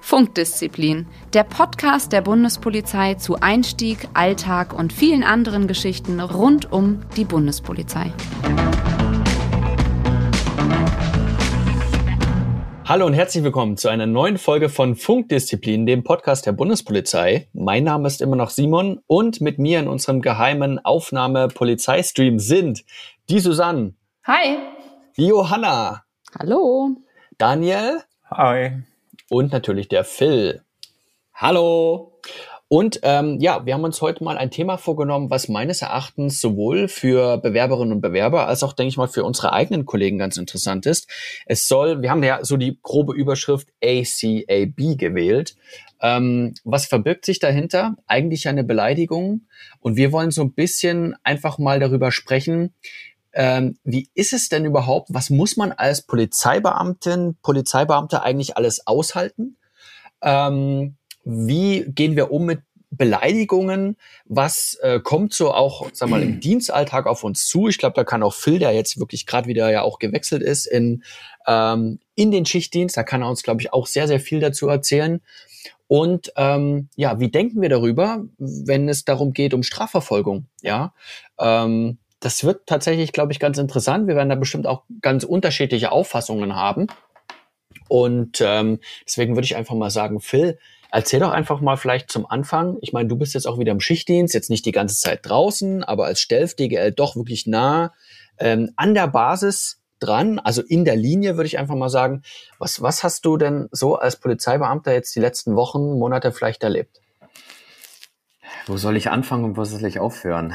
Funkdisziplin, der Podcast der Bundespolizei zu Einstieg, Alltag und vielen anderen Geschichten rund um die Bundespolizei. Hallo und herzlich willkommen zu einer neuen Folge von Funkdisziplin, dem Podcast der Bundespolizei. Mein Name ist immer noch Simon und mit mir in unserem geheimen Aufnahme-Polizeistream sind die Susanne. Hi. Johanna. Hallo. Daniel. Hi. Und natürlich der Phil. Hallo. Und ähm, ja, wir haben uns heute mal ein Thema vorgenommen, was meines Erachtens sowohl für Bewerberinnen und Bewerber als auch, denke ich mal, für unsere eigenen Kollegen ganz interessant ist. Es soll, wir haben ja so die grobe Überschrift ACAB gewählt. Ähm, was verbirgt sich dahinter? Eigentlich eine Beleidigung. Und wir wollen so ein bisschen einfach mal darüber sprechen, ähm, wie ist es denn überhaupt? Was muss man als Polizeibeamtin, Polizeibeamter eigentlich alles aushalten? Ähm, wie gehen wir um mit Beleidigungen? Was äh, kommt so auch, sag mal, im Dienstalltag auf uns zu? Ich glaube, da kann auch Phil, der jetzt wirklich gerade wieder ja auch gewechselt ist in, ähm, in den Schichtdienst, da kann er uns, glaube ich, auch sehr, sehr viel dazu erzählen. Und ähm, ja, wie denken wir darüber, wenn es darum geht, um Strafverfolgung? Ja, ähm, das wird tatsächlich, glaube ich, ganz interessant. Wir werden da bestimmt auch ganz unterschiedliche Auffassungen haben. Und ähm, deswegen würde ich einfach mal sagen, Phil, Erzähl doch einfach mal vielleicht zum Anfang. Ich meine, du bist jetzt auch wieder im Schichtdienst, jetzt nicht die ganze Zeit draußen, aber als Stelf DGL doch wirklich nah ähm, an der Basis dran, also in der Linie, würde ich einfach mal sagen. Was, was hast du denn so als Polizeibeamter jetzt die letzten Wochen, Monate vielleicht erlebt? Wo soll ich anfangen und wo soll ich aufhören?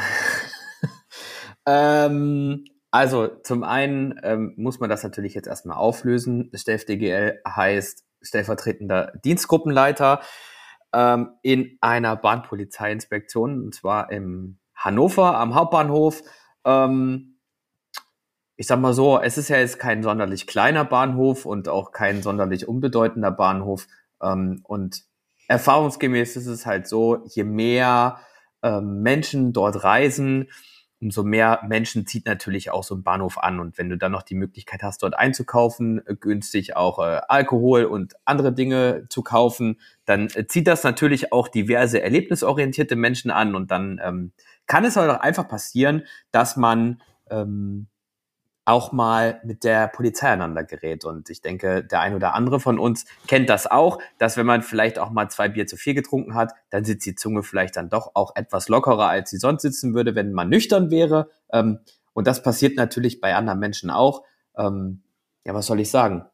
Ähm, also zum einen ähm, muss man das natürlich jetzt erstmal auflösen. Stelf DGL heißt stellvertretender Dienstgruppenleiter ähm, in einer Bahnpolizeiinspektion, und zwar im Hannover am Hauptbahnhof. Ähm, ich sag mal so, es ist ja jetzt kein sonderlich kleiner Bahnhof und auch kein sonderlich unbedeutender Bahnhof. Ähm, und erfahrungsgemäß ist es halt so, je mehr ähm, Menschen dort reisen, umso mehr Menschen zieht natürlich auch so ein Bahnhof an. Und wenn du dann noch die Möglichkeit hast, dort einzukaufen, äh, günstig auch äh, Alkohol und andere Dinge zu kaufen, dann äh, zieht das natürlich auch diverse erlebnisorientierte Menschen an. Und dann ähm, kann es halt auch einfach passieren, dass man ähm, auch mal mit der Polizei aneinander gerät. Und ich denke, der ein oder andere von uns kennt das auch, dass wenn man vielleicht auch mal zwei Bier zu viel getrunken hat, dann sitzt die Zunge vielleicht dann doch auch etwas lockerer, als sie sonst sitzen würde, wenn man nüchtern wäre. Ähm, und das passiert natürlich bei anderen Menschen auch. Ähm, ja, was soll ich sagen?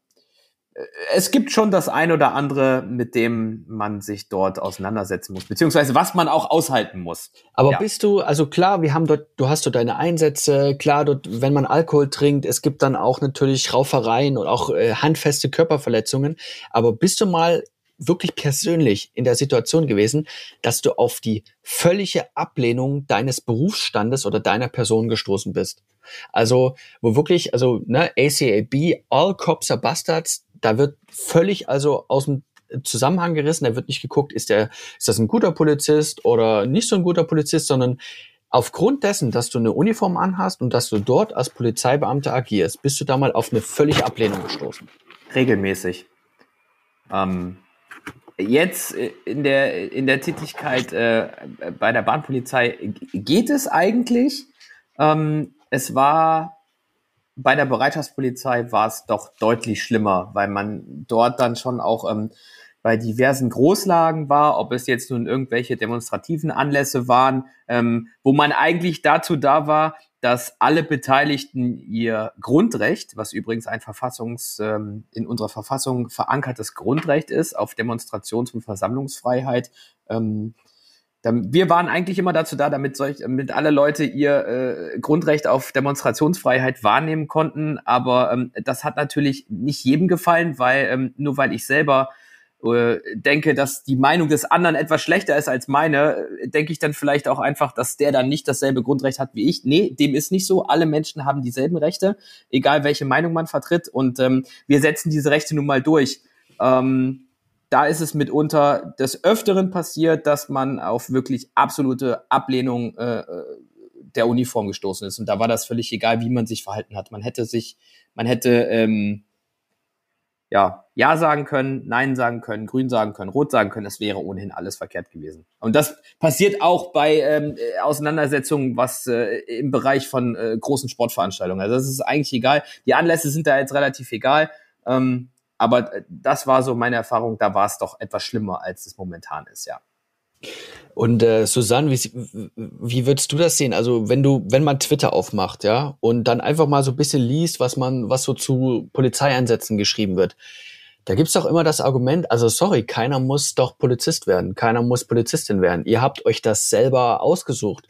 Es gibt schon das ein oder andere, mit dem man sich dort auseinandersetzen muss, beziehungsweise was man auch aushalten muss. Aber ja. bist du, also klar, wir haben dort, du hast dort deine Einsätze, klar, dort, wenn man Alkohol trinkt, es gibt dann auch natürlich Raufereien und auch äh, handfeste Körperverletzungen. Aber bist du mal wirklich persönlich in der Situation gewesen, dass du auf die völlige Ablehnung deines Berufsstandes oder deiner Person gestoßen bist? Also, wo wirklich, also, ne, ACAB, All Cops are Bastards, da wird völlig also aus dem Zusammenhang gerissen. Da wird nicht geguckt, ist der, ist das ein guter Polizist oder nicht so ein guter Polizist, sondern aufgrund dessen, dass du eine Uniform anhast und dass du dort als Polizeibeamter agierst, bist du da mal auf eine völlige Ablehnung gestoßen. Regelmäßig. Ähm, jetzt in der, in der Tätigkeit äh, bei der Bahnpolizei geht es eigentlich. Ähm, es war bei der Bereitschaftspolizei war es doch deutlich schlimmer, weil man dort dann schon auch ähm, bei diversen Großlagen war, ob es jetzt nun irgendwelche demonstrativen Anlässe waren, ähm, wo man eigentlich dazu da war, dass alle Beteiligten ihr Grundrecht, was übrigens ein Verfassungs, ähm, in unserer Verfassung verankertes Grundrecht ist, auf Demonstrations- und Versammlungsfreiheit, ähm, wir waren eigentlich immer dazu da, damit, solch, damit alle Leute ihr äh, Grundrecht auf Demonstrationsfreiheit wahrnehmen konnten. Aber ähm, das hat natürlich nicht jedem gefallen, weil ähm, nur weil ich selber äh, denke, dass die Meinung des anderen etwas schlechter ist als meine, äh, denke ich dann vielleicht auch einfach, dass der dann nicht dasselbe Grundrecht hat wie ich. Nee, dem ist nicht so. Alle Menschen haben dieselben Rechte, egal welche Meinung man vertritt. Und ähm, wir setzen diese Rechte nun mal durch. Ähm, da ist es mitunter des Öfteren passiert, dass man auf wirklich absolute Ablehnung äh, der Uniform gestoßen ist. Und da war das völlig egal, wie man sich verhalten hat. Man hätte sich, man hätte ähm, ja, Ja sagen können, Nein sagen können, Grün sagen können, Rot sagen können, das wäre ohnehin alles verkehrt gewesen. Und das passiert auch bei ähm, Auseinandersetzungen, was äh, im Bereich von äh, großen Sportveranstaltungen. Also das ist eigentlich egal. Die Anlässe sind da jetzt relativ egal. Ähm, aber äh, das war so meine Erfahrung, da war es doch etwas schlimmer, als es momentan ist, ja. Und äh, Susanne, wie, wie würdest du das sehen? Also wenn du, wenn man Twitter aufmacht, ja, und dann einfach mal so ein bisschen liest, was man, was so zu Polizeieinsätzen geschrieben wird, da gibt's doch immer das Argument, also sorry, keiner muss doch Polizist werden, keiner muss Polizistin werden. Ihr habt euch das selber ausgesucht.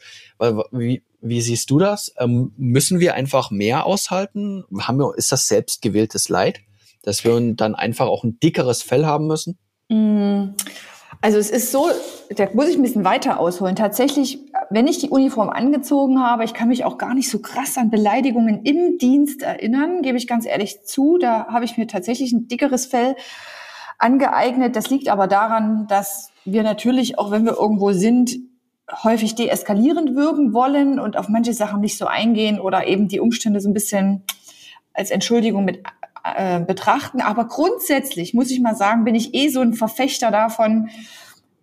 Wie, wie siehst du das? Ähm, müssen wir einfach mehr aushalten? Haben wir, ist das selbstgewähltes Leid, dass wir dann einfach auch ein dickeres Fell haben müssen? Mm. Also es ist so, da muss ich ein bisschen weiter ausholen. Tatsächlich, wenn ich die Uniform angezogen habe, ich kann mich auch gar nicht so krass an Beleidigungen im Dienst erinnern, gebe ich ganz ehrlich zu. Da habe ich mir tatsächlich ein dickeres Fell angeeignet. Das liegt aber daran, dass wir natürlich, auch wenn wir irgendwo sind, häufig deeskalierend wirken wollen und auf manche Sachen nicht so eingehen oder eben die Umstände so ein bisschen als Entschuldigung mit äh, betrachten. Aber grundsätzlich muss ich mal sagen, bin ich eh so ein Verfechter davon,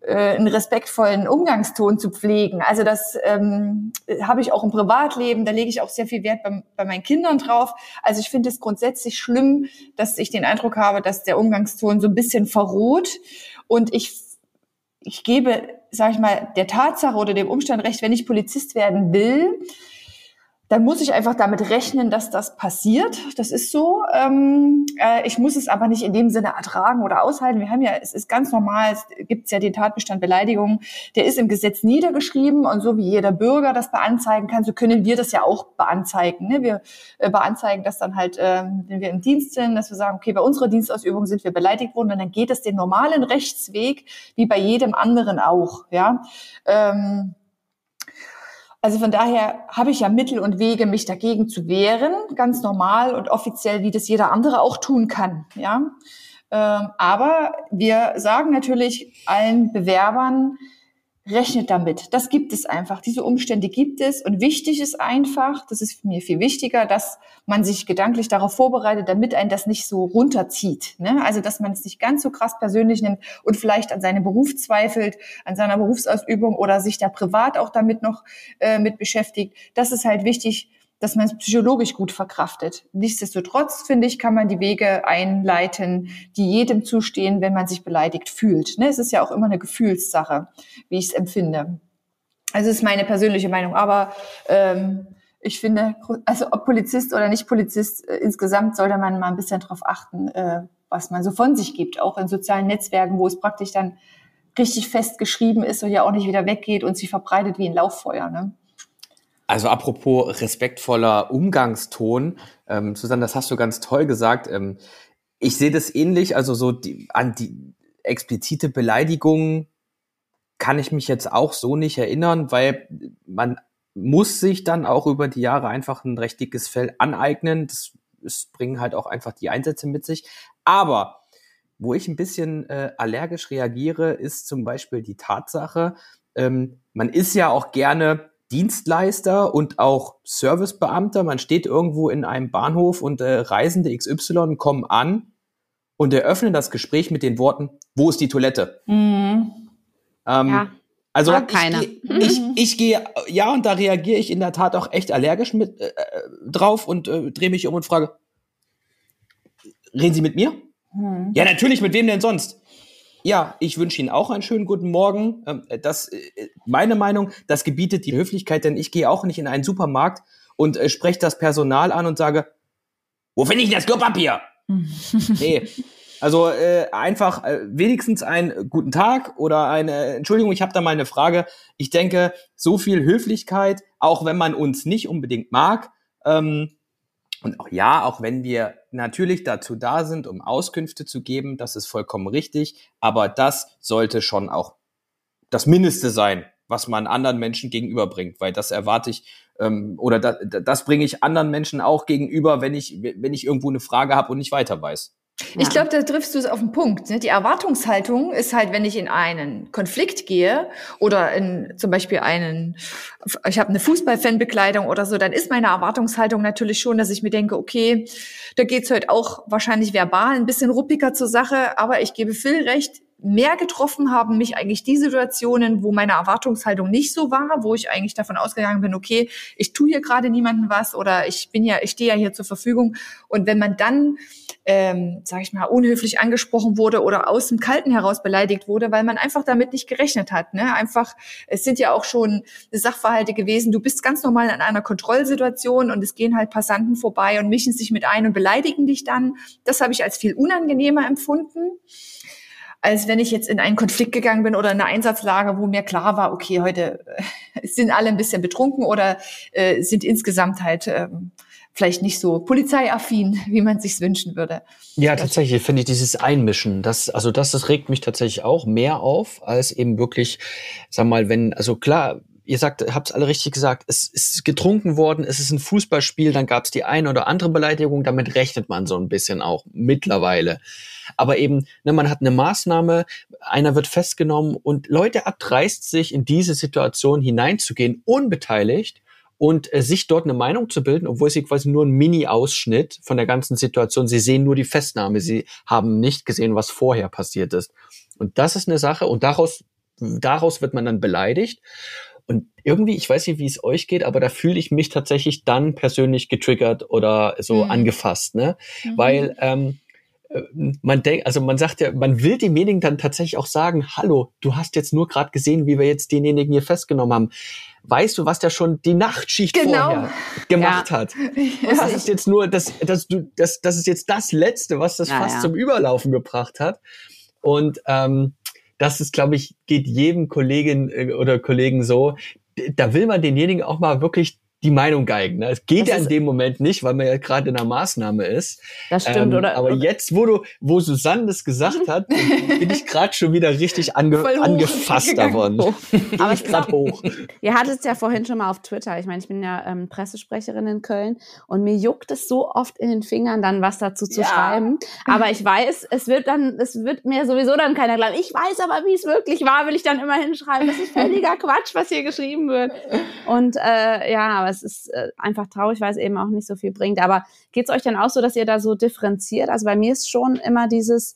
äh, einen respektvollen Umgangston zu pflegen. Also das ähm, habe ich auch im Privatleben, da lege ich auch sehr viel Wert bei, bei meinen Kindern drauf. Also ich finde es grundsätzlich schlimm, dass ich den Eindruck habe, dass der Umgangston so ein bisschen verroht. Und ich, ich gebe, sage ich mal, der Tatsache oder dem Umstand recht, wenn ich Polizist werden will, dann muss ich einfach damit rechnen, dass das passiert. Das ist so. Ähm, äh, ich muss es aber nicht in dem Sinne ertragen oder aushalten. Wir haben ja, es ist ganz normal, es gibt ja den Tatbestand Beleidigung, der ist im Gesetz niedergeschrieben und so wie jeder Bürger das beanzeigen kann, so können wir das ja auch beanzeigen. Ne? Wir äh, beanzeigen das dann halt, äh, wenn wir im Dienst sind, dass wir sagen, okay, bei unserer Dienstausübung sind wir beleidigt worden und dann geht es den normalen Rechtsweg wie bei jedem anderen auch. Ja. Ähm, also von daher habe ich ja Mittel und Wege, mich dagegen zu wehren, ganz normal und offiziell, wie das jeder andere auch tun kann. Ja, ähm, aber wir sagen natürlich allen Bewerbern, rechnet damit. Das gibt es einfach. Diese Umstände gibt es. Und wichtig ist einfach, das ist mir viel wichtiger, dass man sich gedanklich darauf vorbereitet, damit einen das nicht so runterzieht. Ne? Also, dass man es nicht ganz so krass persönlich nimmt und vielleicht an seinem Beruf zweifelt, an seiner Berufsausübung oder sich da privat auch damit noch äh, mit beschäftigt. Das ist halt wichtig, dass man es psychologisch gut verkraftet. Nichtsdestotrotz, finde ich, kann man die Wege einleiten, die jedem zustehen, wenn man sich beleidigt fühlt. Ne? Es ist ja auch immer eine Gefühlssache, wie ich es empfinde. Also ist meine persönliche Meinung. Aber ähm, ich finde, also ob Polizist oder nicht Polizist, äh, insgesamt sollte man mal ein bisschen darauf achten, äh, was man so von sich gibt, auch in sozialen Netzwerken, wo es praktisch dann richtig fest geschrieben ist und ja auch nicht wieder weggeht und sich verbreitet wie ein Lauffeuer. Ne? Also apropos respektvoller Umgangston, ähm, Susanne, das hast du ganz toll gesagt. Ähm, ich sehe das ähnlich, also so die, an die explizite Beleidigung kann ich mich jetzt auch so nicht erinnern, weil man muss sich dann auch über die Jahre einfach ein recht dickes Fell aneignen. Das, das bringen halt auch einfach die Einsätze mit sich. Aber wo ich ein bisschen äh, allergisch reagiere, ist zum Beispiel die Tatsache, ähm, man ist ja auch gerne Dienstleister und auch Servicebeamter. Man steht irgendwo in einem Bahnhof und äh, Reisende XY kommen an und eröffnen das Gespräch mit den Worten, wo ist die Toilette? Mhm. Ähm, ja. Also ich, keiner. ich, ich gehe, ja, und da reagiere ich in der Tat auch echt allergisch mit äh, äh drauf und äh, drehe mich um und frage, reden Sie mit mir? Mhm. Ja, natürlich, mit wem denn sonst? Ja, ich wünsche Ihnen auch einen schönen guten Morgen. Ähm, das, äh, meine Meinung, das gebietet die Höflichkeit, denn ich gehe auch nicht in einen Supermarkt und äh, spreche das Personal an und sage, wo finde ich das Klopapier? nee. Also äh, einfach äh, wenigstens einen guten Tag oder eine Entschuldigung, ich habe da mal eine Frage. Ich denke, so viel Höflichkeit, auch wenn man uns nicht unbedingt mag, ähm, und auch ja, auch wenn wir natürlich dazu da sind, um Auskünfte zu geben, das ist vollkommen richtig, aber das sollte schon auch das Mindeste sein, was man anderen Menschen gegenüberbringt, weil das erwarte ich ähm, oder da, das bringe ich anderen Menschen auch gegenüber, wenn ich wenn ich irgendwo eine Frage habe und nicht weiter weiß. Ich glaube, da triffst du es auf den Punkt. Ne? Die Erwartungshaltung ist halt, wenn ich in einen Konflikt gehe oder in zum Beispiel einen, ich habe eine Fußballfanbekleidung oder so, dann ist meine Erwartungshaltung natürlich schon, dass ich mir denke, okay, da geht's heute auch wahrscheinlich verbal ein bisschen ruppiger zur Sache, aber ich gebe Phil recht, mehr getroffen haben mich eigentlich die Situationen, wo meine Erwartungshaltung nicht so war, wo ich eigentlich davon ausgegangen bin, okay, ich tue hier gerade niemandem was oder ich bin ja, ich stehe ja hier zur Verfügung. Und wenn man dann, ähm, sage ich mal, unhöflich angesprochen wurde oder aus dem Kalten heraus beleidigt wurde, weil man einfach damit nicht gerechnet hat. Ne? Einfach, es sind ja auch schon Sachverhalte gewesen. Du bist ganz normal in einer Kontrollsituation und es gehen halt Passanten vorbei und mischen sich mit ein und beleidigen dich dann. Das habe ich als viel unangenehmer empfunden als wenn ich jetzt in einen Konflikt gegangen bin oder in eine Einsatzlage, wo mir klar war, okay, heute äh, sind alle ein bisschen betrunken oder äh, sind insgesamt halt ähm, vielleicht nicht so polizeiaffin, wie man sich's wünschen würde. Ja, tatsächlich finde ich dieses Einmischen, das, also das, das regt mich tatsächlich auch mehr auf, als eben wirklich, sag mal, wenn, also klar, ihr sagt, habt alle richtig gesagt, es ist getrunken worden, es ist ein Fußballspiel, dann gab es die eine oder andere Beleidigung, damit rechnet man so ein bisschen auch mittlerweile. Aber eben, ne, man hat eine Maßnahme, einer wird festgenommen und Leute abdreist sich in diese Situation hineinzugehen, unbeteiligt und äh, sich dort eine Meinung zu bilden, obwohl sie quasi nur ein Mini-Ausschnitt von der ganzen Situation, sie sehen nur die Festnahme, sie haben nicht gesehen, was vorher passiert ist. Und das ist eine Sache und daraus, daraus wird man dann beleidigt. Und irgendwie, ich weiß nicht, wie es euch geht, aber da fühle ich mich tatsächlich dann persönlich getriggert oder so mhm. angefasst, ne? Mhm. Weil ähm, äh, man denkt, also man sagt ja, man will demjenigen dann tatsächlich auch sagen, hallo, du hast jetzt nur gerade gesehen, wie wir jetzt denjenigen hier festgenommen haben. Weißt du, was der schon die Nachtschicht genau. vorher gemacht ja. hat? Ja. Das ist jetzt nur, das, das, du, das, das ist jetzt das Letzte, was das ja, fast zum Überlaufen gebracht hat. Und ähm, das ist, glaube ich, geht jedem Kollegin äh, oder Kollegen so. Da will man denjenigen auch mal wirklich die Meinung geigen. Ne? Es geht das ja in dem Moment nicht, weil man ja gerade in einer Maßnahme ist. Das stimmt, ähm, oder? Aber oder? jetzt, wo du, wo Susanne das gesagt hat, bin ich gerade schon wieder richtig ange angefasst davon. aber ich gerade hoch. Ihr hattet es ja vorhin schon mal auf Twitter. Ich meine, ich bin ja ähm, Pressesprecherin in Köln und mir juckt es so oft in den Fingern, dann was dazu zu ja. schreiben. Aber ich weiß, es wird dann, es wird mir sowieso dann keiner glauben. Ich weiß aber, wie es wirklich war, will ich dann immer hinschreiben. Das ist völliger Quatsch, was hier geschrieben wird. Und äh, ja, aber es ist äh, einfach traurig, weil es eben auch nicht so viel bringt. Aber geht es euch denn auch so, dass ihr da so differenziert? Also bei mir ist schon immer dieses,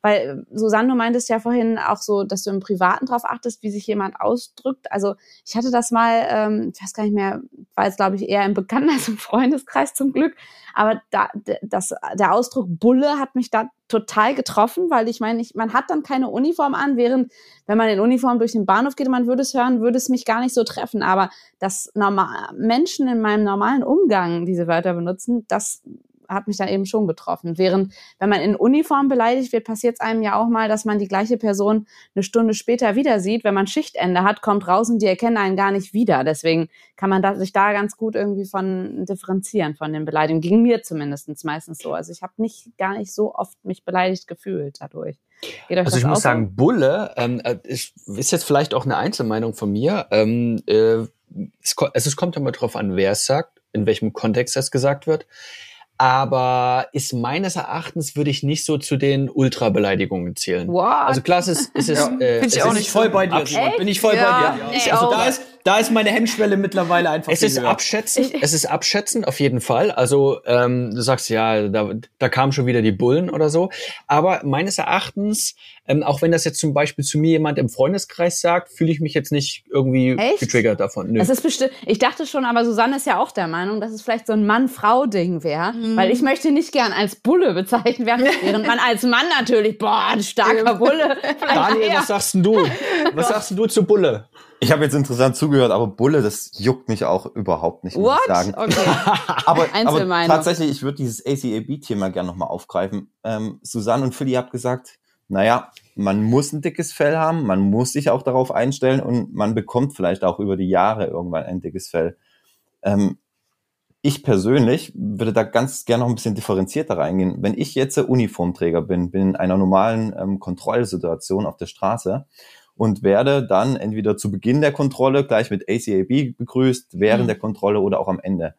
weil Susanne, du meintest ja vorhin auch so, dass du im Privaten drauf achtest, wie sich jemand ausdrückt. Also ich hatte das mal, ähm, ich weiß gar nicht mehr, war jetzt glaube ich eher im Bekannten als im Freundeskreis zum Glück. Aber da, das, der Ausdruck Bulle hat mich da total getroffen, weil ich meine, ich, man hat dann keine Uniform an, während wenn man in Uniform durch den Bahnhof geht und man würde es hören, würde es mich gar nicht so treffen. Aber dass normal, Menschen in meinem normalen Umgang diese Wörter benutzen, das hat mich dann eben schon betroffen. Während, wenn man in Uniform beleidigt wird, passiert es einem ja auch mal, dass man die gleiche Person eine Stunde später wieder sieht. Wenn man Schichtende hat, kommt raus und die erkennen einen gar nicht wieder. Deswegen kann man da, sich da ganz gut irgendwie von differenzieren von den Beleidigungen. Ging mir zumindest meistens so. Also ich habe nicht gar nicht so oft mich beleidigt gefühlt dadurch. also ich muss sagen, Bulle ähm, äh, ist, ist jetzt vielleicht auch eine Einzelmeinung von mir. Ähm, äh, es, also es kommt immer drauf an, wer es sagt, in welchem Kontext das gesagt wird aber ist meines Erachtens würde ich nicht so zu den Ultra-Beleidigungen zählen. What? Also klar, es ist, es ist, ja. äh, Bin ich auch nicht voll bei dir. Bin ich voll ja, bei dir. Also da ist, da ist meine Hemmschwelle mittlerweile einfach. Es ist höher. abschätzend, es ist abschätzend auf jeden Fall. Also ähm, du sagst ja, da, da kamen schon wieder die Bullen oder so. Aber meines Erachtens, ähm, auch wenn das jetzt zum Beispiel zu mir jemand im Freundeskreis sagt, fühle ich mich jetzt nicht irgendwie Echt? getriggert davon. Nö. Das ist bestimmt. Ich dachte schon, aber Susanne ist ja auch der Meinung, dass es vielleicht so ein Mann-Frau-Ding wäre, mhm. weil ich möchte nicht gern als Bulle bezeichnet werden, während man als Mann natürlich, boah, ein starker Bulle. Daniel, was sagst denn du? Was sagst denn du zu Bulle? Ich habe jetzt interessant zugehört, aber Bulle, das juckt mich auch überhaupt nicht, muss What? ich sagen. Okay. aber, aber tatsächlich, ich würde dieses ACAB-Thema gerne nochmal aufgreifen. Ähm, Susanne und Philly habt gesagt, naja, man muss ein dickes Fell haben, man muss sich auch darauf einstellen und man bekommt vielleicht auch über die Jahre irgendwann ein dickes Fell. Ähm, ich persönlich würde da ganz gerne noch ein bisschen differenzierter reingehen. Wenn ich jetzt Uniformträger bin, bin in einer normalen ähm, Kontrollsituation auf der Straße und werde dann entweder zu Beginn der Kontrolle gleich mit ACAB begrüßt, während mhm. der Kontrolle oder auch am Ende.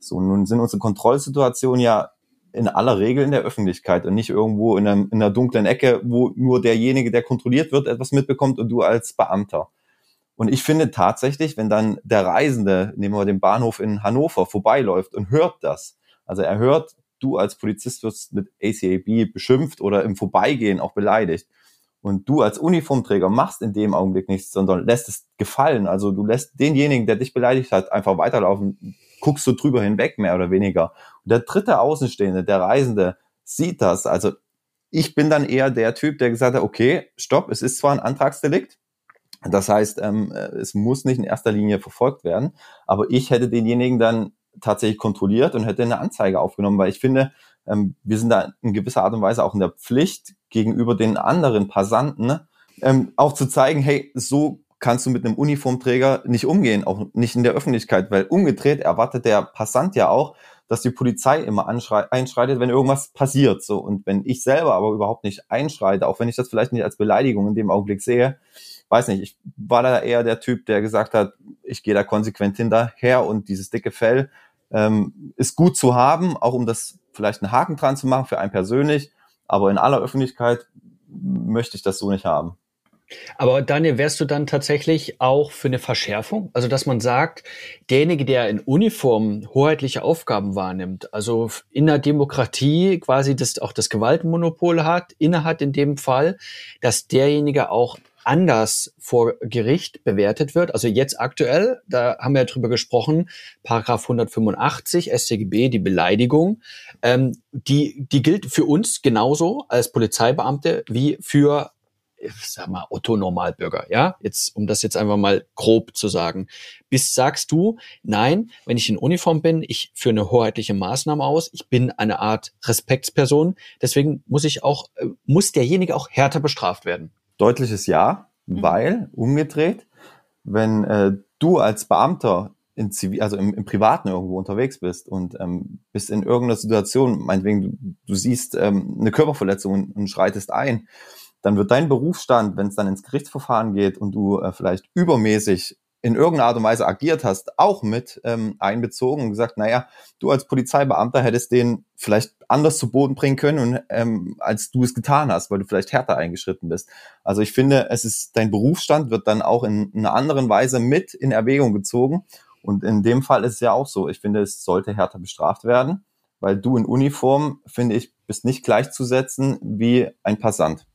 So, nun sind unsere Kontrollsituationen ja in aller Regel in der Öffentlichkeit und nicht irgendwo in, einem, in einer dunklen Ecke, wo nur derjenige, der kontrolliert wird, etwas mitbekommt und du als Beamter. Und ich finde tatsächlich, wenn dann der Reisende, nehmen wir den Bahnhof in Hannover, vorbeiläuft und hört das, also er hört, du als Polizist wirst mit ACAB beschimpft oder im Vorbeigehen auch beleidigt. Und du als Uniformträger machst in dem Augenblick nichts, sondern lässt es gefallen. Also du lässt denjenigen, der dich beleidigt hat, einfach weiterlaufen, guckst du drüber hinweg, mehr oder weniger. Und der dritte Außenstehende, der Reisende, sieht das. Also ich bin dann eher der Typ, der gesagt hat, okay, stopp, es ist zwar ein Antragsdelikt, das heißt, ähm, es muss nicht in erster Linie verfolgt werden, aber ich hätte denjenigen dann tatsächlich kontrolliert und hätte eine Anzeige aufgenommen, weil ich finde, ähm, wir sind da in gewisser Art und Weise auch in der Pflicht gegenüber den anderen Passanten, ähm, auch zu zeigen, hey, so kannst du mit einem Uniformträger nicht umgehen, auch nicht in der Öffentlichkeit, weil umgedreht erwartet der Passant ja auch, dass die Polizei immer einschreitet, wenn irgendwas passiert. So und wenn ich selber aber überhaupt nicht einschreite, auch wenn ich das vielleicht nicht als Beleidigung in dem Augenblick sehe, weiß nicht, ich war da eher der Typ, der gesagt hat, ich gehe da konsequent hinterher und dieses dicke Fell ähm, ist gut zu haben, auch um das vielleicht einen Haken dran zu machen für einen persönlich, aber in aller Öffentlichkeit möchte ich das so nicht haben. Aber Daniel, wärst du dann tatsächlich auch für eine Verschärfung? Also, dass man sagt, derjenige, der in Uniform hoheitliche Aufgaben wahrnimmt, also in der Demokratie quasi das, auch das Gewaltmonopol hat, innehat in dem Fall, dass derjenige auch anders vor Gericht bewertet wird. Also jetzt aktuell, da haben wir ja drüber gesprochen, Paragraph 185 StGB, die Beleidigung, ähm, die, die gilt für uns genauso als Polizeibeamte wie für ich sag mal, Otto Normalbürger, ja? Jetzt, um das jetzt einfach mal grob zu sagen. Bis sagst du, nein, wenn ich in Uniform bin, ich führe eine hoheitliche Maßnahme aus, ich bin eine Art Respektsperson, deswegen muss ich auch, äh, muss derjenige auch härter bestraft werden deutliches Ja, mhm. weil umgedreht, wenn äh, du als Beamter in Zivil, also im, im Privaten irgendwo unterwegs bist und ähm, bist in irgendeiner Situation, meinetwegen, du, du siehst ähm, eine Körperverletzung und, und schreitest ein, dann wird dein Berufsstand, wenn es dann ins Gerichtsverfahren geht und du äh, vielleicht übermäßig in irgendeiner Art und Weise agiert hast, auch mit ähm, einbezogen und gesagt, naja, du als Polizeibeamter hättest den vielleicht anders zu Boden bringen können, und, ähm, als du es getan hast, weil du vielleicht härter eingeschritten bist. Also ich finde, es ist dein Berufsstand wird dann auch in, in einer anderen Weise mit in Erwägung gezogen. Und in dem Fall ist es ja auch so. Ich finde, es sollte härter bestraft werden, weil du in Uniform, finde ich, bist nicht gleichzusetzen wie ein Passant.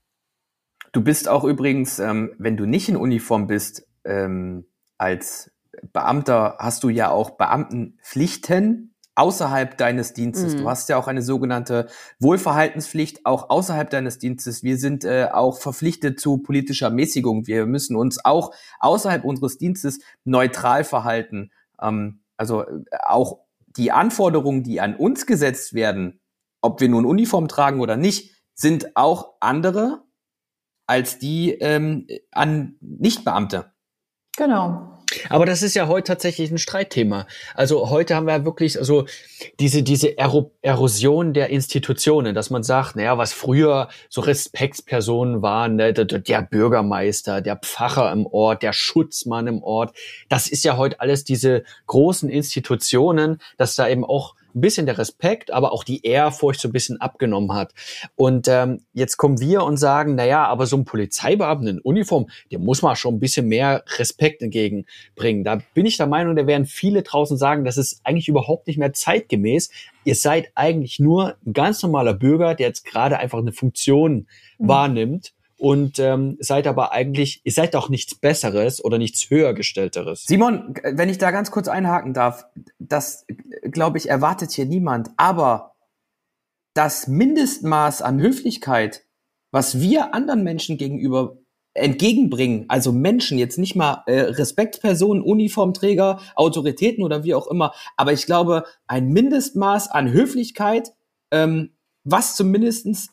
Du bist auch übrigens, ähm, wenn du nicht in Uniform bist, ähm, als Beamter hast du ja auch Beamtenpflichten außerhalb deines Dienstes. Mhm. Du hast ja auch eine sogenannte Wohlverhaltenspflicht auch außerhalb deines Dienstes. Wir sind äh, auch verpflichtet zu politischer Mäßigung. Wir müssen uns auch außerhalb unseres Dienstes neutral verhalten. Ähm, also äh, auch die Anforderungen, die an uns gesetzt werden, ob wir nun Uniform tragen oder nicht, sind auch andere als die ähm, an Nichtbeamte. Genau. Aber das ist ja heute tatsächlich ein Streitthema. Also heute haben wir wirklich also diese diese Erosion der Institutionen, dass man sagt, naja, was früher so Respektspersonen waren, ne, der, der Bürgermeister, der Pfarrer im Ort, der Schutzmann im Ort, das ist ja heute alles diese großen Institutionen, dass da eben auch ein bisschen der Respekt, aber auch die Ehrfurcht so ein bisschen abgenommen hat. Und ähm, jetzt kommen wir und sagen, na ja, aber so ein Polizeibeamten in Uniform, dem muss man schon ein bisschen mehr Respekt entgegenbringen. Da bin ich der Meinung, da werden viele draußen sagen, das ist eigentlich überhaupt nicht mehr zeitgemäß. Ihr seid eigentlich nur ein ganz normaler Bürger, der jetzt gerade einfach eine Funktion mhm. wahrnimmt und ähm, seid aber eigentlich, ihr seid auch nichts Besseres oder nichts höhergestellteres. Simon, wenn ich da ganz kurz einhaken darf, das, glaube ich, erwartet hier niemand, aber das Mindestmaß an Höflichkeit, was wir anderen Menschen gegenüber entgegenbringen, also Menschen, jetzt nicht mal äh, Respektpersonen, Uniformträger, Autoritäten oder wie auch immer, aber ich glaube, ein Mindestmaß an Höflichkeit, ähm, was zumindestens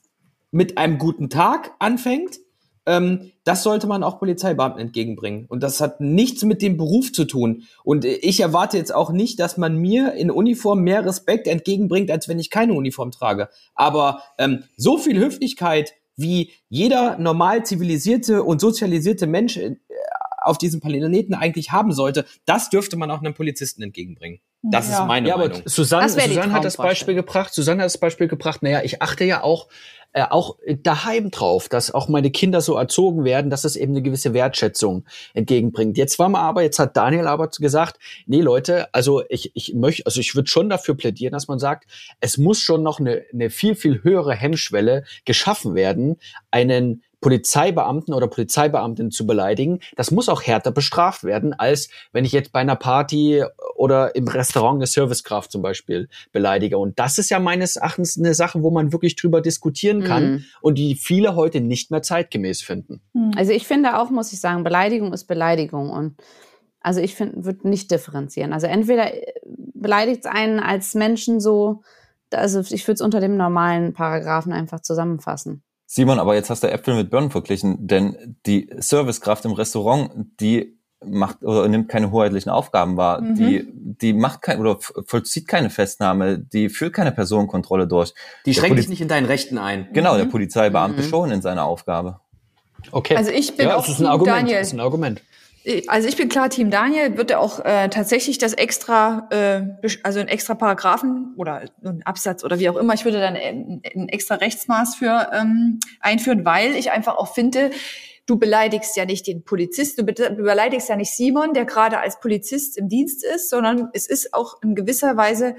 mit einem guten Tag anfängt, ähm, das sollte man auch Polizeibeamten entgegenbringen. Und das hat nichts mit dem Beruf zu tun. Und ich erwarte jetzt auch nicht, dass man mir in Uniform mehr Respekt entgegenbringt, als wenn ich keine Uniform trage. Aber ähm, so viel Höflichkeit, wie jeder normal zivilisierte und sozialisierte Mensch äh, auf diesem Planeten eigentlich haben sollte, das dürfte man auch einem Polizisten entgegenbringen. Das ja. ist meine ja, Meinung. Aber Susanne, Susanne hat das Beispiel gebracht. Susanne hat das Beispiel gebracht. Naja, ich achte ja auch äh, auch daheim drauf, dass auch meine Kinder so erzogen werden, dass es eben eine gewisse Wertschätzung entgegenbringt. Jetzt war mal aber, jetzt hat Daniel aber gesagt, nee Leute, also ich, ich möchte, also ich würde schon dafür plädieren, dass man sagt, es muss schon noch eine, eine viel, viel höhere Hemmschwelle geschaffen werden, einen Polizeibeamten oder Polizeibeamtin zu beleidigen, das muss auch härter bestraft werden, als wenn ich jetzt bei einer Party oder im Restaurant eine Servicekraft zum Beispiel beleidige. Und das ist ja meines Erachtens eine Sache, wo man wirklich drüber diskutieren kann mhm. und die viele heute nicht mehr zeitgemäß finden. Mhm. Also ich finde auch, muss ich sagen, Beleidigung ist Beleidigung und also ich finde, würde nicht differenzieren. Also entweder äh, beleidigt es einen als Menschen so, also ich würde es unter dem normalen Paragraphen einfach zusammenfassen. Simon, aber jetzt hast du Äpfel mit Birnen verglichen, denn die Servicekraft im Restaurant, die macht oder nimmt keine hoheitlichen Aufgaben wahr, mhm. die die macht kein oder vollzieht keine Festnahme, die führt keine Personenkontrolle durch. Die schränkt dich nicht in deinen Rechten ein. Genau, mhm. der Polizeibeamte mhm. schon in seiner Aufgabe. Okay. Also ich bin ja, auch das ist ein Argument, Daniel. Das ist ein Argument also ich bin klar Team Daniel, wird er auch äh, tatsächlich das extra, äh, also ein extra Paragraphen oder ein Absatz oder wie auch immer, ich würde dann ein, ein extra Rechtsmaß für ähm, einführen, weil ich einfach auch finde, du beleidigst ja nicht den Polizist, du beleidigst ja nicht Simon, der gerade als Polizist im Dienst ist, sondern es ist auch in gewisser Weise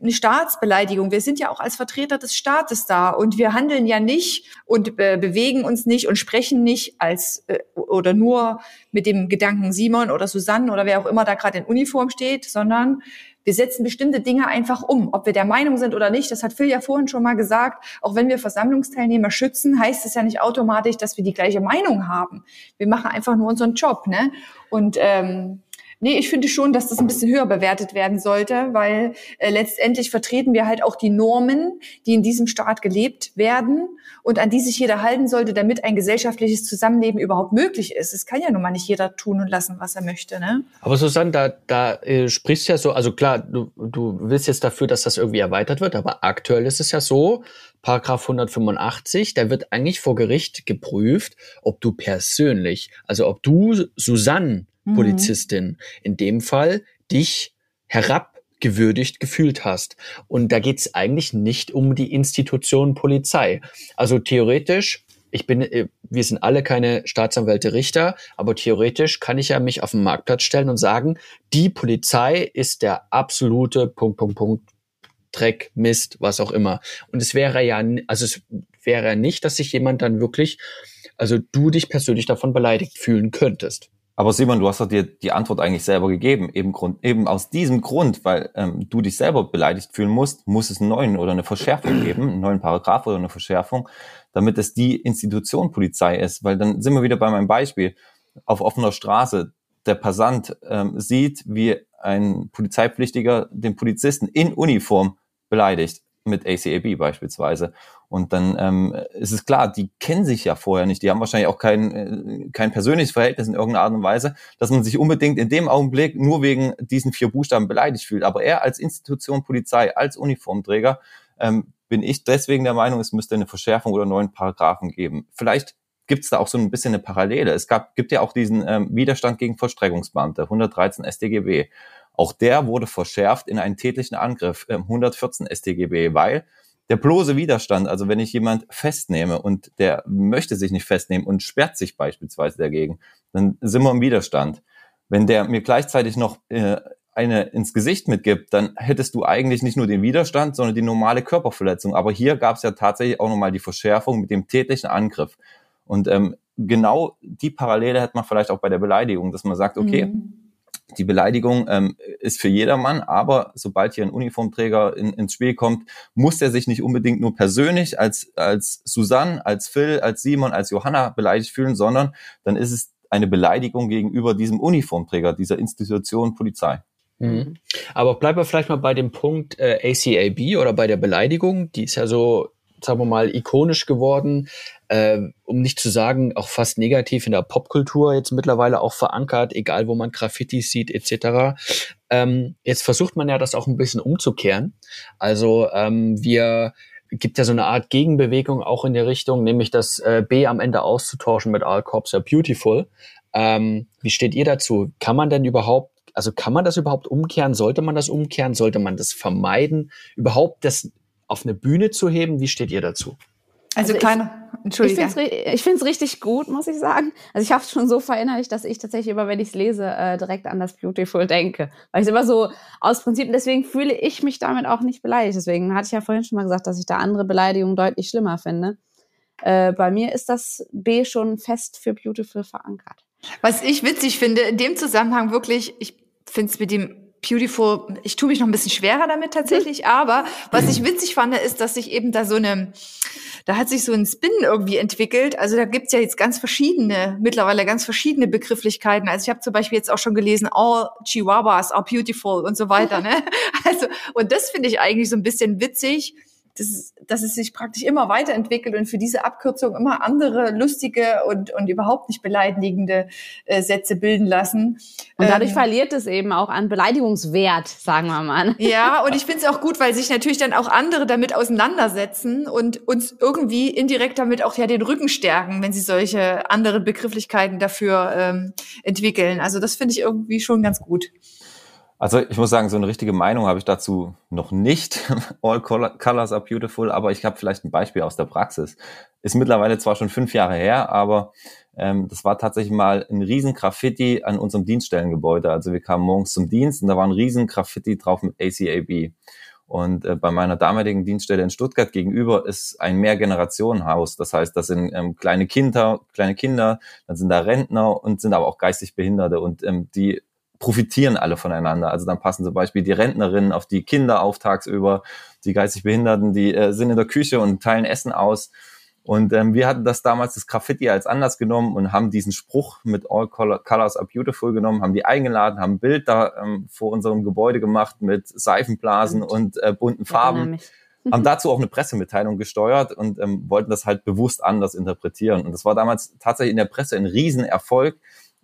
eine Staatsbeleidigung. Wir sind ja auch als Vertreter des Staates da und wir handeln ja nicht und äh, bewegen uns nicht und sprechen nicht als äh, oder nur mit dem Gedanken Simon oder Susanne oder wer auch immer da gerade in Uniform steht, sondern wir setzen bestimmte Dinge einfach um. Ob wir der Meinung sind oder nicht, das hat Phil ja vorhin schon mal gesagt, auch wenn wir Versammlungsteilnehmer schützen, heißt es ja nicht automatisch, dass wir die gleiche Meinung haben. Wir machen einfach nur unseren Job. Ne? Und ähm, Nee, ich finde schon, dass das ein bisschen höher bewertet werden sollte, weil äh, letztendlich vertreten wir halt auch die Normen, die in diesem Staat gelebt werden und an die sich jeder halten sollte, damit ein gesellschaftliches Zusammenleben überhaupt möglich ist. Es kann ja nun mal nicht jeder tun und lassen, was er möchte. Ne? Aber Susanne, da, da äh, sprichst ja so, also klar, du, du willst jetzt dafür, dass das irgendwie erweitert wird, aber aktuell ist es ja so, Paragraph 185, da wird eigentlich vor Gericht geprüft, ob du persönlich, also ob du, Susanne, Mhm. Polizistin in dem Fall dich herabgewürdigt gefühlt hast. Und da geht es eigentlich nicht um die Institution Polizei. Also theoretisch, ich bin, äh, wir sind alle keine Staatsanwälte, Richter, aber theoretisch kann ich ja mich auf den Marktplatz stellen und sagen, die Polizei ist der absolute Punkt, Punkt, Punkt, Dreck, Mist, was auch immer. Und es wäre ja, also es wäre nicht, dass sich jemand dann wirklich, also du dich persönlich davon beleidigt fühlen könntest. Aber Simon, du hast doch dir die Antwort eigentlich selber gegeben. Eben, Grund, eben aus diesem Grund, weil ähm, du dich selber beleidigt fühlen musst, muss es einen neuen oder eine Verschärfung geben, einen neuen Paragraph oder eine Verschärfung, damit es die Institution Polizei ist. Weil dann sind wir wieder bei meinem Beispiel. Auf offener Straße, der Passant ähm, sieht, wie ein Polizeipflichtiger den Polizisten in Uniform beleidigt mit ACAB beispielsweise. Und dann ähm, ist es klar, die kennen sich ja vorher nicht. Die haben wahrscheinlich auch kein, äh, kein persönliches Verhältnis in irgendeiner Art und Weise, dass man sich unbedingt in dem Augenblick nur wegen diesen vier Buchstaben beleidigt fühlt. Aber er als Institution Polizei, als Uniformträger, ähm, bin ich deswegen der Meinung, es müsste eine Verschärfung oder neuen Paragraphen geben. Vielleicht gibt es da auch so ein bisschen eine Parallele. Es gab, gibt ja auch diesen ähm, Widerstand gegen Vollstreckungsbeamte, 113 StGB. Auch der wurde verschärft in einen tätlichen Angriff, äh, 114 StGB, weil der bloße Widerstand, also wenn ich jemand festnehme und der möchte sich nicht festnehmen und sperrt sich beispielsweise dagegen, dann sind wir im Widerstand. Wenn der mir gleichzeitig noch äh, eine ins Gesicht mitgibt, dann hättest du eigentlich nicht nur den Widerstand, sondern die normale Körperverletzung. Aber hier gab es ja tatsächlich auch nochmal die Verschärfung mit dem tätlichen Angriff. Und ähm, genau die Parallele hätte man vielleicht auch bei der Beleidigung, dass man sagt, okay, mhm die Beleidigung ähm, ist für jedermann, aber sobald hier ein Uniformträger in, ins Spiel kommt, muss er sich nicht unbedingt nur persönlich als, als Susanne, als Phil, als Simon, als Johanna beleidigt fühlen, sondern dann ist es eine Beleidigung gegenüber diesem Uniformträger, dieser Institution Polizei. Mhm. Aber bleiben wir vielleicht mal bei dem Punkt äh, ACAB oder bei der Beleidigung. Die ist ja so sagen wir mal, ikonisch geworden, äh, um nicht zu sagen, auch fast negativ in der Popkultur jetzt mittlerweile auch verankert, egal wo man Graffitis sieht, etc. Ähm, jetzt versucht man ja das auch ein bisschen umzukehren. Also ähm, wir gibt ja so eine Art Gegenbewegung auch in der Richtung, nämlich das äh, B am Ende auszutauschen mit All Cops are Beautiful. Ähm, wie steht ihr dazu? Kann man denn überhaupt Also kann man das überhaupt umkehren? Sollte man das umkehren? Sollte man das vermeiden? Überhaupt das auf eine Bühne zu heben? Wie steht ihr dazu? Also, also keine, Entschuldigung. Ich finde es richtig gut, muss ich sagen. Also ich habe es schon so verinnerlicht, dass ich tatsächlich immer, wenn ich es lese, äh, direkt an das Beautiful denke. Weil ich immer so aus Prinzip, deswegen fühle ich mich damit auch nicht beleidigt. Deswegen hatte ich ja vorhin schon mal gesagt, dass ich da andere Beleidigungen deutlich schlimmer finde. Äh, bei mir ist das B schon fest für Beautiful verankert. Was ich witzig finde, in dem Zusammenhang wirklich, ich finde es mit dem Beautiful, ich tue mich noch ein bisschen schwerer damit tatsächlich, mhm. aber was ich witzig fand, ist, dass sich eben da so eine, da hat sich so ein Spin irgendwie entwickelt. Also da gibt's ja jetzt ganz verschiedene, mittlerweile ganz verschiedene Begrifflichkeiten. Also ich habe zum Beispiel jetzt auch schon gelesen, all Chihuahuas are beautiful und so weiter. Ne? Also, und das finde ich eigentlich so ein bisschen witzig dass, dass es sich praktisch immer weiterentwickelt und für diese Abkürzung immer andere lustige und, und überhaupt nicht beleidigende äh, Sätze bilden lassen. Und dadurch ähm, verliert es eben auch an Beleidigungswert, sagen wir mal. Ja, und ich finde es auch gut, weil sich natürlich dann auch andere damit auseinandersetzen und uns irgendwie indirekt damit auch ja den Rücken stärken, wenn sie solche anderen Begrifflichkeiten dafür ähm, entwickeln. Also das finde ich irgendwie schon ganz gut. Also ich muss sagen, so eine richtige Meinung habe ich dazu noch nicht. All colors are beautiful, aber ich habe vielleicht ein Beispiel aus der Praxis. Ist mittlerweile zwar schon fünf Jahre her, aber ähm, das war tatsächlich mal ein riesen Graffiti an unserem Dienststellengebäude. Also wir kamen morgens zum Dienst und da war ein riesen Graffiti drauf mit ACAB. Und äh, bei meiner damaligen Dienststelle in Stuttgart gegenüber ist ein Mehrgenerationenhaus. Das heißt, das sind ähm, kleine Kinder, kleine Kinder, dann sind da Rentner und sind aber auch geistig Behinderte. Und ähm, die profitieren alle voneinander. Also dann passen zum Beispiel die Rentnerinnen auf die Kinder auf tagsüber, die geistig Behinderten, die äh, sind in der Küche und teilen Essen aus. Und ähm, wir hatten das damals, das Graffiti, als Anlass genommen und haben diesen Spruch mit All Colors are Beautiful genommen, haben die eingeladen, haben ein Bild da ähm, vor unserem Gebäude gemacht mit Seifenblasen und, und äh, bunten Farben. haben dazu auch eine Pressemitteilung gesteuert und ähm, wollten das halt bewusst anders interpretieren. Und das war damals tatsächlich in der Presse ein Riesenerfolg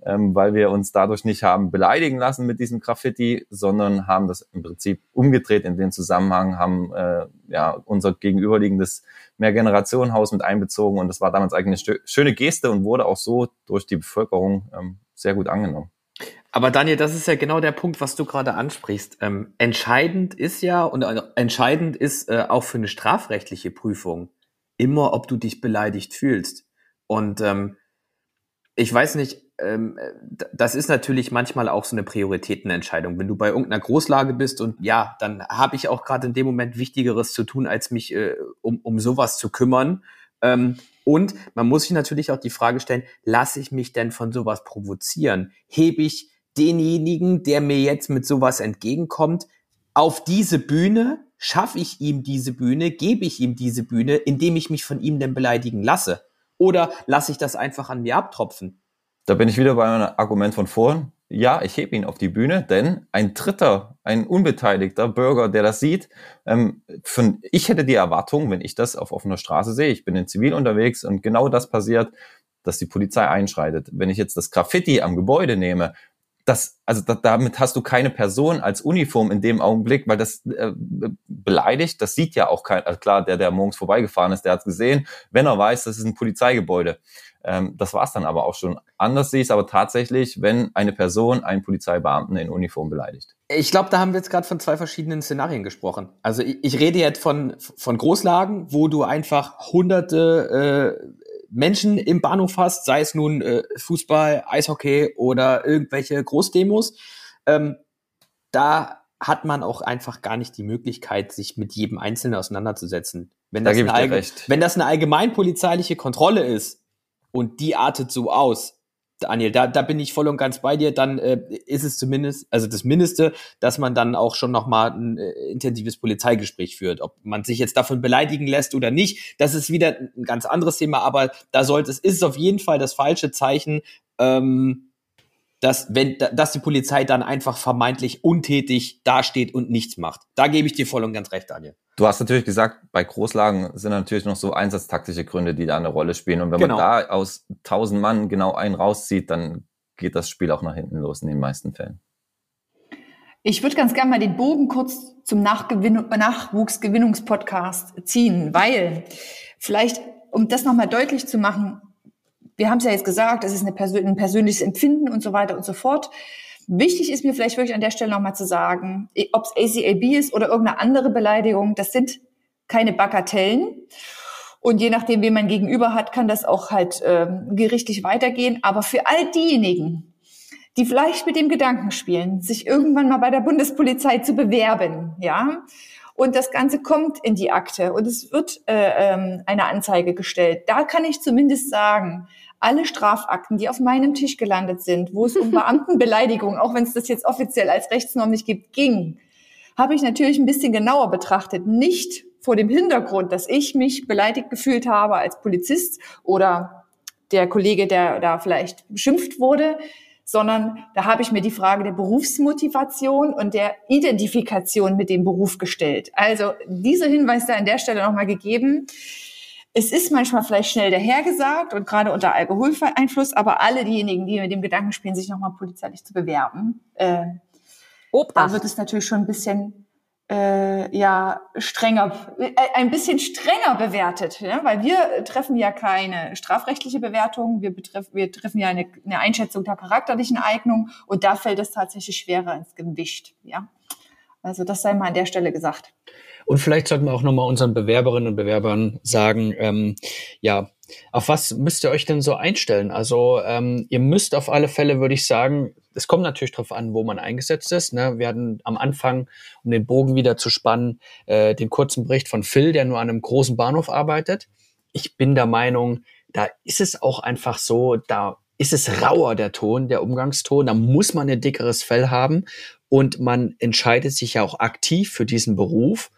ähm, weil wir uns dadurch nicht haben beleidigen lassen mit diesem Graffiti, sondern haben das im Prinzip umgedreht in den Zusammenhang, haben äh, ja unser gegenüberliegendes Mehrgenerationenhaus mit einbezogen und das war damals eigentlich eine schöne Geste und wurde auch so durch die Bevölkerung ähm, sehr gut angenommen. Aber Daniel, das ist ja genau der Punkt, was du gerade ansprichst. Ähm, entscheidend ist ja und äh, entscheidend ist äh, auch für eine strafrechtliche Prüfung immer, ob du dich beleidigt fühlst. Und ähm, ich weiß nicht, ähm, das ist natürlich manchmal auch so eine Prioritätenentscheidung. Wenn du bei irgendeiner Großlage bist und ja, dann habe ich auch gerade in dem Moment Wichtigeres zu tun, als mich äh, um, um sowas zu kümmern. Ähm, und man muss sich natürlich auch die Frage stellen, lasse ich mich denn von sowas provozieren? Hebe ich denjenigen, der mir jetzt mit sowas entgegenkommt, auf diese Bühne? Schaffe ich ihm diese Bühne? Gebe ich ihm diese Bühne, indem ich mich von ihm denn beleidigen lasse? Oder lasse ich das einfach an mir abtropfen? Da bin ich wieder bei meinem Argument von vorhin. Ja, ich hebe ihn auf die Bühne, denn ein Dritter, ein unbeteiligter Bürger, der das sieht, ähm, von, ich hätte die Erwartung, wenn ich das auf offener Straße sehe, ich bin in Zivil unterwegs und genau das passiert, dass die Polizei einschreitet. Wenn ich jetzt das Graffiti am Gebäude nehme, das, also da, damit hast du keine Person als Uniform in dem Augenblick, weil das äh, beleidigt, das sieht ja auch kein, also klar, der, der morgens vorbeigefahren ist, der hat gesehen, wenn er weiß, das ist ein Polizeigebäude. Ähm, das war es dann aber auch schon. Anders sehe ich es aber tatsächlich, wenn eine Person einen Polizeibeamten in Uniform beleidigt. Ich glaube, da haben wir jetzt gerade von zwei verschiedenen Szenarien gesprochen. Also ich, ich, rede jetzt von, von Großlagen, wo du einfach hunderte äh, Menschen im Bahnhof hast, sei es nun äh, Fußball, Eishockey oder irgendwelche Großdemos. Ähm, da hat man auch einfach gar nicht die Möglichkeit, sich mit jedem Einzelnen auseinanderzusetzen. Wenn das, da eine, wenn das eine allgemeinpolizeiliche Kontrolle ist, und die artet so aus, Daniel, da, da bin ich voll und ganz bei dir, dann äh, ist es zumindest, also das Mindeste, dass man dann auch schon nochmal ein äh, intensives Polizeigespräch führt. Ob man sich jetzt davon beleidigen lässt oder nicht, das ist wieder ein ganz anderes Thema, aber da sollte es, ist es auf jeden Fall das falsche Zeichen, ähm, dass, wenn, dass die Polizei dann einfach vermeintlich untätig dasteht und nichts macht. Da gebe ich dir voll und ganz recht, Daniel. Du hast natürlich gesagt, bei Großlagen sind natürlich noch so einsatztaktische Gründe, die da eine Rolle spielen. Und wenn genau. man da aus tausend Mann genau einen rauszieht, dann geht das Spiel auch nach hinten los in den meisten Fällen. Ich würde ganz gerne mal den Bogen kurz zum Nachwuchsgewinnungspodcast ziehen, weil vielleicht, um das nochmal deutlich zu machen, wir haben es ja jetzt gesagt, es ist Persön ein persönliches Empfinden und so weiter und so fort. Wichtig ist mir vielleicht wirklich an der Stelle nochmal zu sagen, ob es ACAB ist oder irgendeine andere Beleidigung, das sind keine Bagatellen. Und je nachdem, wen man gegenüber hat, kann das auch halt äh, gerichtlich weitergehen. Aber für all diejenigen, die vielleicht mit dem Gedanken spielen, sich irgendwann mal bei der Bundespolizei zu bewerben, ja, und das Ganze kommt in die Akte und es wird äh, ähm, eine Anzeige gestellt. Da kann ich zumindest sagen, alle Strafakten, die auf meinem Tisch gelandet sind, wo es um Beamtenbeleidigung, auch wenn es das jetzt offiziell als Rechtsnorm nicht gibt, ging, habe ich natürlich ein bisschen genauer betrachtet. Nicht vor dem Hintergrund, dass ich mich beleidigt gefühlt habe als Polizist oder der Kollege, der da vielleicht beschimpft wurde, sondern da habe ich mir die Frage der Berufsmotivation und der Identifikation mit dem Beruf gestellt. Also dieser Hinweis da an der Stelle nochmal gegeben. Es ist manchmal vielleicht schnell dahergesagt und gerade unter Alkoholeinfluss, aber alle diejenigen, die mit dem Gedanken spielen, sich nochmal polizeilich zu bewerben, äh, da wird es natürlich schon ein bisschen äh, ja strenger, äh, ein bisschen strenger bewertet, ja? weil wir treffen ja keine strafrechtliche Bewertung, wir, betreff, wir treffen ja eine, eine Einschätzung der charakterlichen Eignung und da fällt es tatsächlich schwerer ins Gewicht. Ja? Also das sei mal an der Stelle gesagt. Und vielleicht sollten wir auch nochmal unseren Bewerberinnen und Bewerbern sagen, ähm, ja, auf was müsst ihr euch denn so einstellen? Also ähm, ihr müsst auf alle Fälle, würde ich sagen, es kommt natürlich darauf an, wo man eingesetzt ist. Ne? Wir hatten am Anfang, um den Bogen wieder zu spannen, äh, den kurzen Bericht von Phil, der nur an einem großen Bahnhof arbeitet. Ich bin der Meinung, da ist es auch einfach so, da ist es rauer der Ton, der Umgangston, da muss man ein dickeres Fell haben und man entscheidet sich ja auch aktiv für diesen Beruf,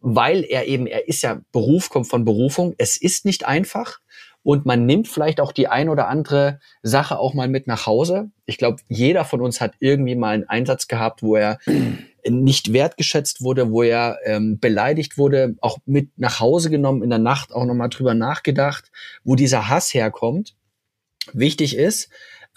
weil er eben, er ist ja Beruf, kommt von Berufung. Es ist nicht einfach und man nimmt vielleicht auch die ein oder andere Sache auch mal mit nach Hause. Ich glaube, jeder von uns hat irgendwie mal einen Einsatz gehabt, wo er nicht wertgeschätzt wurde, wo er ähm, beleidigt wurde, auch mit nach Hause genommen, in der Nacht auch nochmal drüber nachgedacht, wo dieser Hass herkommt. Wichtig ist,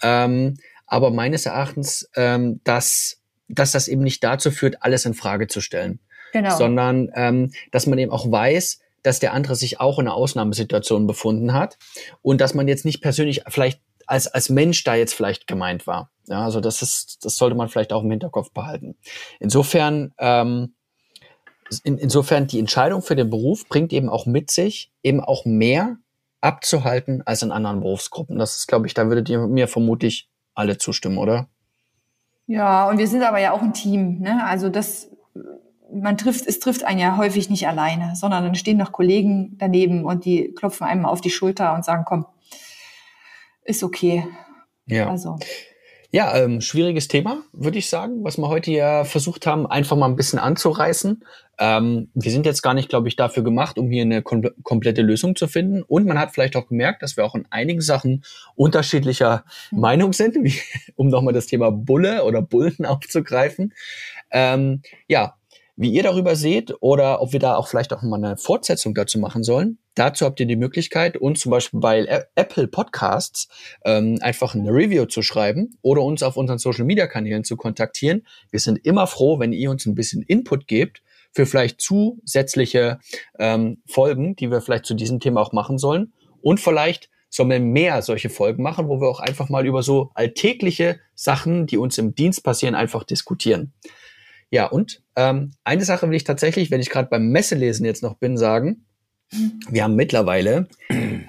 ähm, aber meines Erachtens, ähm, dass, dass das eben nicht dazu führt, alles in Frage zu stellen. Genau. Sondern ähm, dass man eben auch weiß, dass der andere sich auch in einer Ausnahmesituation befunden hat und dass man jetzt nicht persönlich vielleicht als, als Mensch da jetzt vielleicht gemeint war. Ja, also das ist, das sollte man vielleicht auch im Hinterkopf behalten. Insofern, ähm, in, insofern die Entscheidung für den Beruf bringt eben auch mit sich, eben auch mehr abzuhalten als in anderen Berufsgruppen. Das ist, glaube ich, da würdet ihr mir vermutlich alle zustimmen, oder? Ja, und wir sind aber ja auch ein Team. Ne? Also das man trifft, es trifft einen ja häufig nicht alleine, sondern dann stehen noch Kollegen daneben und die klopfen einem auf die Schulter und sagen, komm, ist okay. Ja. Also. Ja, ähm, schwieriges Thema, würde ich sagen, was wir heute ja versucht haben, einfach mal ein bisschen anzureißen. Ähm, wir sind jetzt gar nicht, glaube ich, dafür gemacht, um hier eine kom komplette Lösung zu finden. Und man hat vielleicht auch gemerkt, dass wir auch in einigen Sachen unterschiedlicher mhm. Meinung sind, wie, um nochmal das Thema Bulle oder Bullen aufzugreifen. Ähm, ja, wie ihr darüber seht oder ob wir da auch vielleicht auch mal eine Fortsetzung dazu machen sollen. Dazu habt ihr die Möglichkeit, uns zum Beispiel bei Apple Podcasts ähm, einfach eine Review zu schreiben oder uns auf unseren Social Media Kanälen zu kontaktieren. Wir sind immer froh, wenn ihr uns ein bisschen Input gebt für vielleicht zusätzliche ähm, Folgen, die wir vielleicht zu diesem Thema auch machen sollen. Und vielleicht sollen wir mehr solche Folgen machen, wo wir auch einfach mal über so alltägliche Sachen, die uns im Dienst passieren, einfach diskutieren. Ja, und ähm, eine Sache will ich tatsächlich, wenn ich gerade beim Messelesen jetzt noch bin, sagen. Wir haben mittlerweile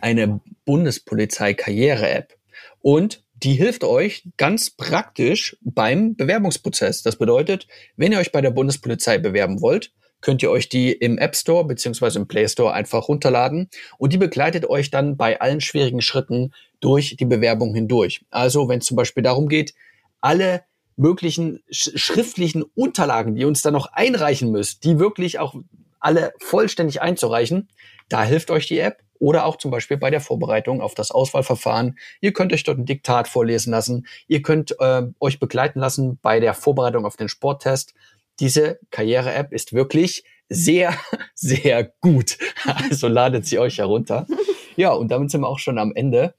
eine Bundespolizei-Karriere-App und die hilft euch ganz praktisch beim Bewerbungsprozess. Das bedeutet, wenn ihr euch bei der Bundespolizei bewerben wollt, könnt ihr euch die im App Store beziehungsweise im Play Store einfach runterladen und die begleitet euch dann bei allen schwierigen Schritten durch die Bewerbung hindurch. Also wenn es zum Beispiel darum geht, alle möglichen sch schriftlichen Unterlagen, die ihr uns dann noch einreichen müsst, die wirklich auch alle vollständig einzureichen, da hilft euch die App oder auch zum Beispiel bei der Vorbereitung auf das Auswahlverfahren. Ihr könnt euch dort ein Diktat vorlesen lassen. Ihr könnt äh, euch begleiten lassen bei der Vorbereitung auf den Sporttest. Diese Karriere-App ist wirklich sehr, sehr gut. Also ladet sie euch herunter. Ja, und damit sind wir auch schon am Ende.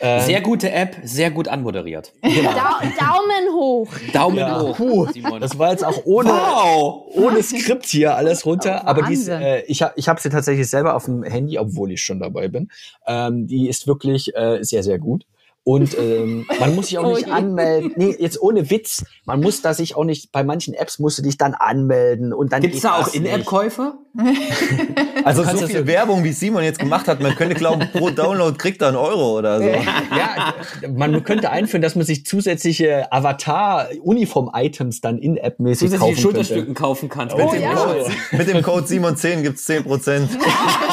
Ähm, sehr gute App, sehr gut anmoderiert. Genau. Daumen hoch. Daumen ja. hoch. Puh, das war jetzt auch ohne, wow. ohne Skript hier alles runter. Oh, aber dies, äh, ich, ich habe sie tatsächlich selber auf dem Handy, obwohl ich schon dabei bin. Ähm, die ist wirklich äh, sehr, sehr gut. Und ähm, man muss sich auch nicht oh anmelden. Nee, jetzt ohne Witz. Man muss da sich auch nicht, bei manchen Apps musst du dich dann anmelden und dann. Gibt's da auch In-App-Käufe? also so viel Werbung, wie Simon jetzt gemacht hat, man könnte glauben, pro Download kriegt er einen Euro oder so. ja, man könnte einführen, dass man sich zusätzliche Avatar-Uniform-Items dann In-App-mäßig kaufen könnte. Schulterstücken kaufen kann. Oh, mit, dem ja. Code, mit dem Code Simon10 gibt's 10%.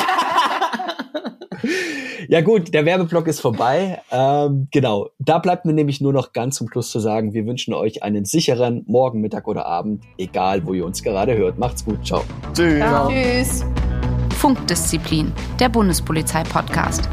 Ja gut, der Werbeblock ist vorbei. Ähm, genau, da bleibt mir nämlich nur noch ganz zum Schluss zu sagen, wir wünschen euch einen sicheren Morgen, Mittag oder Abend, egal wo ihr uns gerade hört. Macht's gut, ciao. Tschüss. Ciao. Tschüss. Funkdisziplin, der Bundespolizei-Podcast.